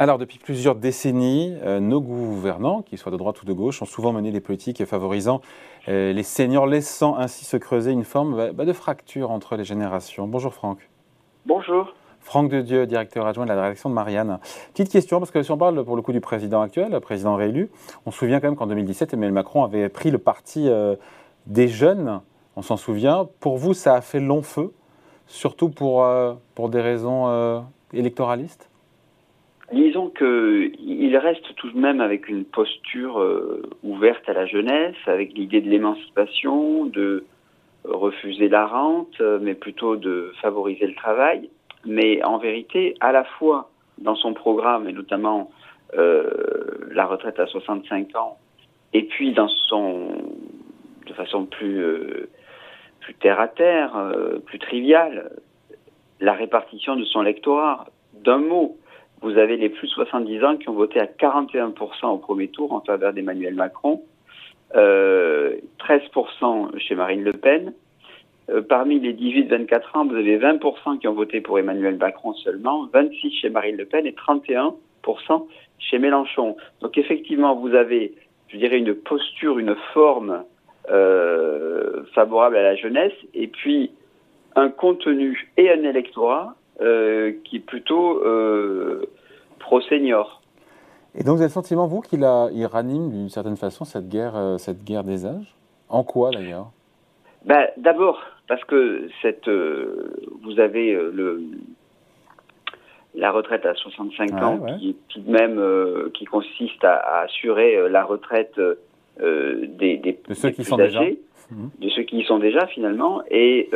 Alors, depuis plusieurs décennies, euh, nos gouvernants, qu'ils soient de droite ou de gauche, ont souvent mené des politiques favorisant euh, les seniors, laissant ainsi se creuser une forme bah, bah, de fracture entre les générations. Bonjour Franck. Bonjour. Franck de Dieu, directeur adjoint de la rédaction de Marianne. Petite question, parce que si on parle pour le coup du président actuel, le président réélu, on se souvient quand même qu'en 2017, Emmanuel Macron avait pris le parti euh, des jeunes, on s'en souvient. Pour vous, ça a fait long feu, surtout pour, pour des raisons électoralistes? Disons qu'il reste tout de même avec une posture euh, ouverte à la jeunesse, avec l'idée de l'émancipation, de refuser la rente, euh, mais plutôt de favoriser le travail. Mais en vérité, à la fois dans son programme, et notamment euh, la retraite à 65 ans, et puis dans son, de façon plus, plus terre à terre, plus triviale, la répartition de son lectorat. D'un mot, vous avez les plus de 70 ans qui ont voté à 41% au premier tour en faveur d'Emmanuel Macron, euh, 13% chez Marine Le Pen. Euh, parmi les 18-24 ans, vous avez 20% qui ont voté pour Emmanuel Macron seulement, 26 chez Marine Le Pen et 31% chez Mélenchon. Donc effectivement, vous avez, je dirais, une posture, une forme euh, favorable à la jeunesse, et puis un contenu et un électorat euh, qui est plutôt euh, pro-senior. Et donc vous avez le sentiment, vous, qu'il il ranime d'une certaine façon cette guerre, euh, cette guerre des âges? En quoi d'ailleurs? Ben, D'abord, parce que cette, vous avez le, la retraite à 65 ans, qui tout de même qui consiste à, assurer la retraite des, des, de ceux qui sont déjà, de ceux qui y sont déjà finalement, et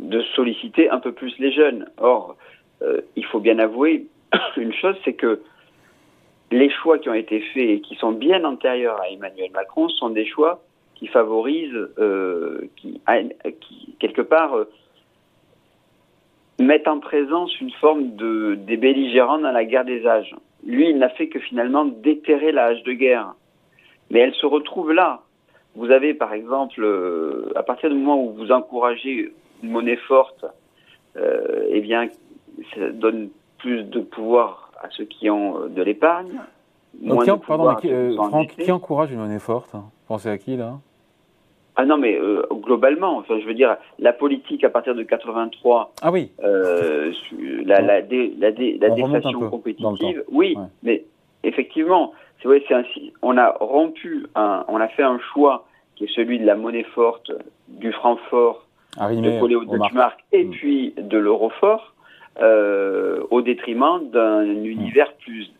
de solliciter un peu plus les jeunes. Or, euh, il faut bien avouer une chose, c'est que les choix qui ont été faits et qui sont bien antérieurs à Emmanuel Macron sont des choix qui favorisent, euh, qui, quelque part euh, mettent en présence une forme de des belligérants dans la guerre des âges. Lui, il n'a fait que finalement déterrer l'âge de guerre. Mais elle se retrouve là. Vous avez, par exemple, à partir du moment où vous encouragez une monnaie forte, euh, eh bien, ça donne plus de pouvoir à ceux qui ont euh, de l'épargne. Qui, pardon, qui, euh, Franck, qui encourage une monnaie forte Pensez à qui là? Ah non, mais globalement, enfin, je veux dire, la politique à partir de 83, ah oui. la, la, dé, la, déflation compétitive, oui, mais effectivement, c'est vrai, c'est ainsi. On a rompu, un, on a fait un choix qui est celui de la monnaie forte, du franc fort, de coller au et mm. puis de l'euro-fort euh, au détriment d'un univers plus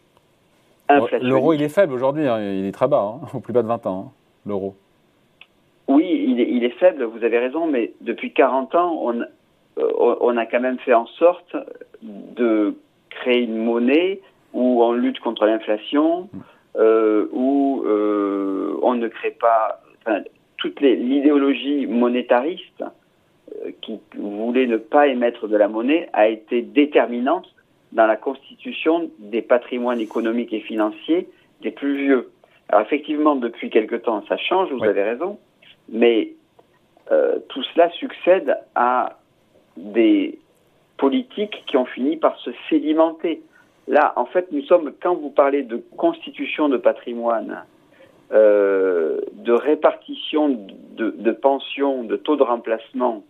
inflationniste. L'euro, il est faible aujourd'hui, hein. il est très bas, hein, au plus bas de 20 ans, hein, l'euro. Oui, il est, il est, faible, vous avez raison, mais depuis 40 ans, on, euh, on a quand même fait en sorte de créer une monnaie où on lutte contre l'inflation, mm. euh, où euh, on ne crée pas... Enfin, toute l'idéologie monétariste qui voulait ne pas émettre de la monnaie a été déterminante dans la constitution des patrimoines économiques et financiers des plus vieux. Alors effectivement, depuis quelque temps, ça change, vous avez raison, mais euh, tout cela succède à des politiques qui ont fini par se sédimenter. Là, en fait, nous sommes, quand vous parlez de constitution de patrimoine, euh, de répartition de, de pensions, de taux de remplacement,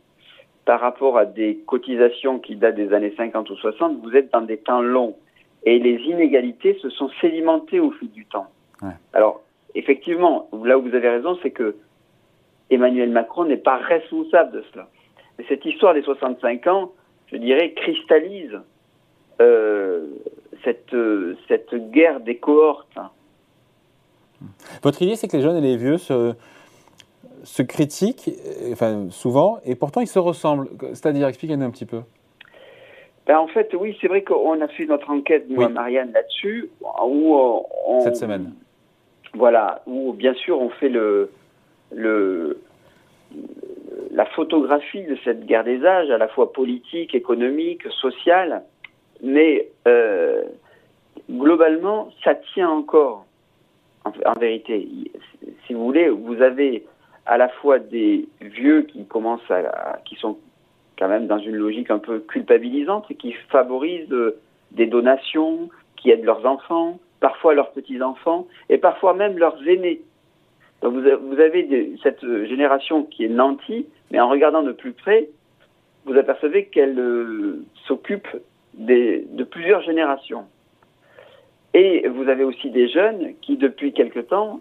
par rapport à des cotisations qui datent des années 50 ou 60, vous êtes dans des temps longs. Et les inégalités se sont sédimentées au fil du temps. Alors, effectivement, là où vous avez raison, c'est que Emmanuel Macron n'est pas responsable de cela. Mais cette histoire des 65 ans, je dirais, cristallise euh, cette, cette guerre des cohortes. Votre idée, c'est que les jeunes et les vieux se, se critiquent, euh, enfin souvent, et pourtant ils se ressemblent. C'est-à-dire, expliquez-nous un petit peu. Ben, en fait, oui, c'est vrai qu'on a fait notre enquête, moi, Marianne, là-dessus, où euh, on, Cette semaine. Voilà, où bien sûr on fait le, le, la photographie de cette guerre des âges, à la fois politique, économique, sociale, mais euh, globalement, ça tient encore, en, en, vérité. Si vous voulez, vous avez à la fois des vieux qui commencent à, qui sont quand même dans une logique un peu culpabilisante qui favorisent des donations, qui aident leurs enfants, parfois leurs petits-enfants, et parfois même leurs aînés. Donc vous avez cette génération qui est nantie, mais en regardant de plus près, vous apercevez qu'elle euh, s'occupe de plusieurs générations. Et vous avez aussi des jeunes qui, depuis quelque temps,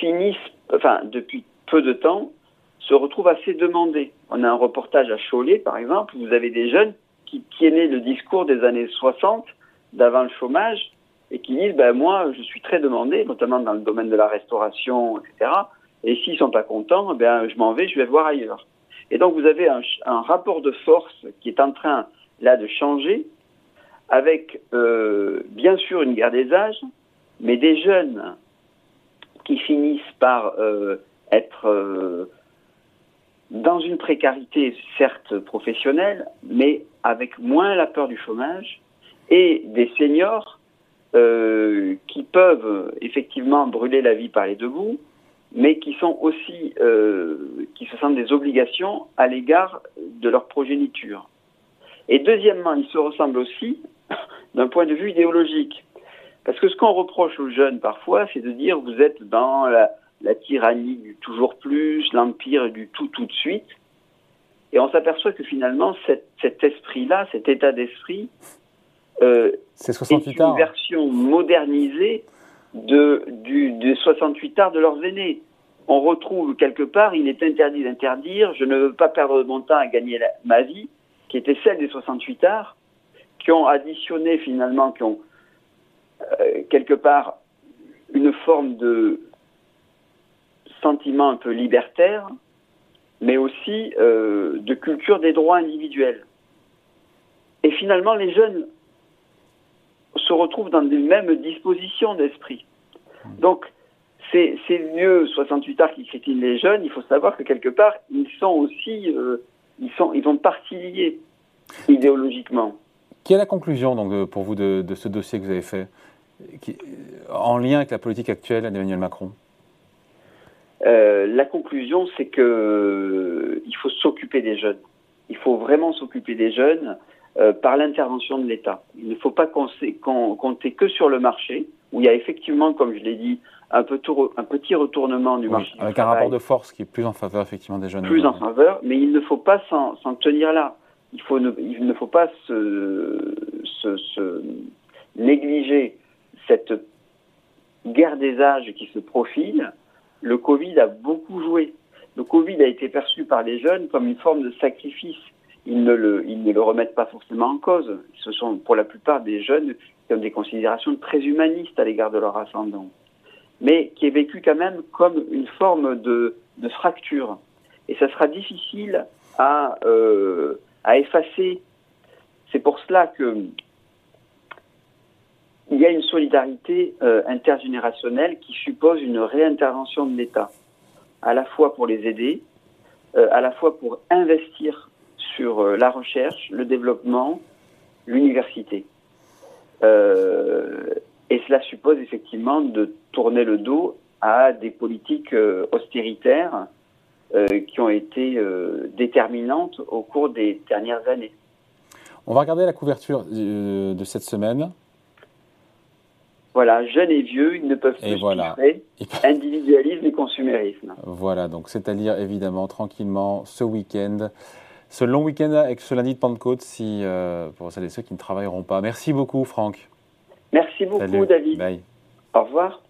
finissent, enfin, depuis peu de temps, se retrouvent assez demandés. On a un reportage à Cholet, par exemple, où vous avez des jeunes qui tiennaient le discours des années 60, d'avant le chômage, et qui disent, ben, moi, je suis très demandé, notamment dans le domaine de la restauration, etc. Et s'ils sont pas contents, ben, je m'en vais, je vais voir ailleurs. Et donc, vous avez un, un rapport de force qui est en train, là, de changer, avec, euh, bien sûr, une guerre des âges, mais des jeunes qui finissent par euh, être euh, dans une précarité, certes professionnelle, mais avec moins la peur du chômage, et des seniors euh, qui peuvent effectivement brûler la vie par les deux bouts, mais qui sont aussi, qui se sentent des obligations à l'égard de leur progéniture. Et deuxièmement, ils se ressemblent aussi d'un point de vue idéologique. Parce que ce qu'on reproche aux jeunes parfois, c'est de dire vous êtes dans la, la tyrannie du toujours plus, l'empire du tout tout de suite. Et on s'aperçoit que finalement, cet, cet esprit-là, cet état d'esprit, euh, c'est 68 est une version modernisée de, du, des 68 arts de leurs aînés. On retrouve quelque part, il est interdit d'interdire, je ne veux pas perdre mon temps à gagner ma vie, qui était celle des 68 arts, qui ont additionné finalement, qui ont euh, quelque part une forme de sentiment un peu libertaire, mais aussi euh, de culture des droits individuels. Et finalement, les jeunes se retrouvent dans les mêmes dispositions d'esprit. Donc, ces, ces vieux 68 arts qui crétinent les jeunes, il faut savoir que quelque part, ils sont aussi, euh, ils, sont, ils ont partie liés idéologiquement. Quelle est la conclusion donc, pour vous de, ce dossier que vous avez fait, qui, en lien avec la politique actuelle d'Emmanuel Macron euh, La conclusion, c'est que euh, il faut s'occuper des jeunes. Il faut vraiment s'occuper des jeunes. Euh, par l'intervention de l'État. Il ne faut pas compter que sur le marché, où il y a effectivement, comme je l'ai dit, un, petit retournement du marché. Avec un rapport de force qui est plus en faveur effectivement des jeunes. Plus en faveur, mais il ne faut pas s'en tenir là. Il, faut ne, il ne faut pas se, se, négliger cette guerre des âges qui se profile. Le Covid a beaucoup joué. Le Covid a été perçu par les jeunes comme une forme de sacrifice ils ne, le, ils ne le remettent pas forcément en cause. Ce sont pour la plupart des jeunes qui ont des considérations très humanistes à l'égard de leur ascendant, mais qui est vécu quand même comme une forme de, de fracture. Et ça sera difficile à, euh, à effacer. C'est pour cela que il y a une solidarité euh, intergénérationnelle qui suppose une réintervention de l'État, à la fois pour les aider, euh, à la fois pour investir sur euh, la recherche, le développement, l'université. Et cela suppose effectivement de tourner le dos à des politiques austéritaires qui ont été déterminantes au cours des dernières années. On va regarder la couverture de cette semaine. Voilà, jeunes et vieux, ils ne peuvent plus voilà. individualisme et consumérisme. Voilà, donc c'est à lire évidemment tranquillement ce week-end ce long week-end avec ce lundi de Pentecôte, si, euh, pour celles et ceux qui ne travailleront pas. Merci beaucoup, Franck. Merci beaucoup, David. Au revoir.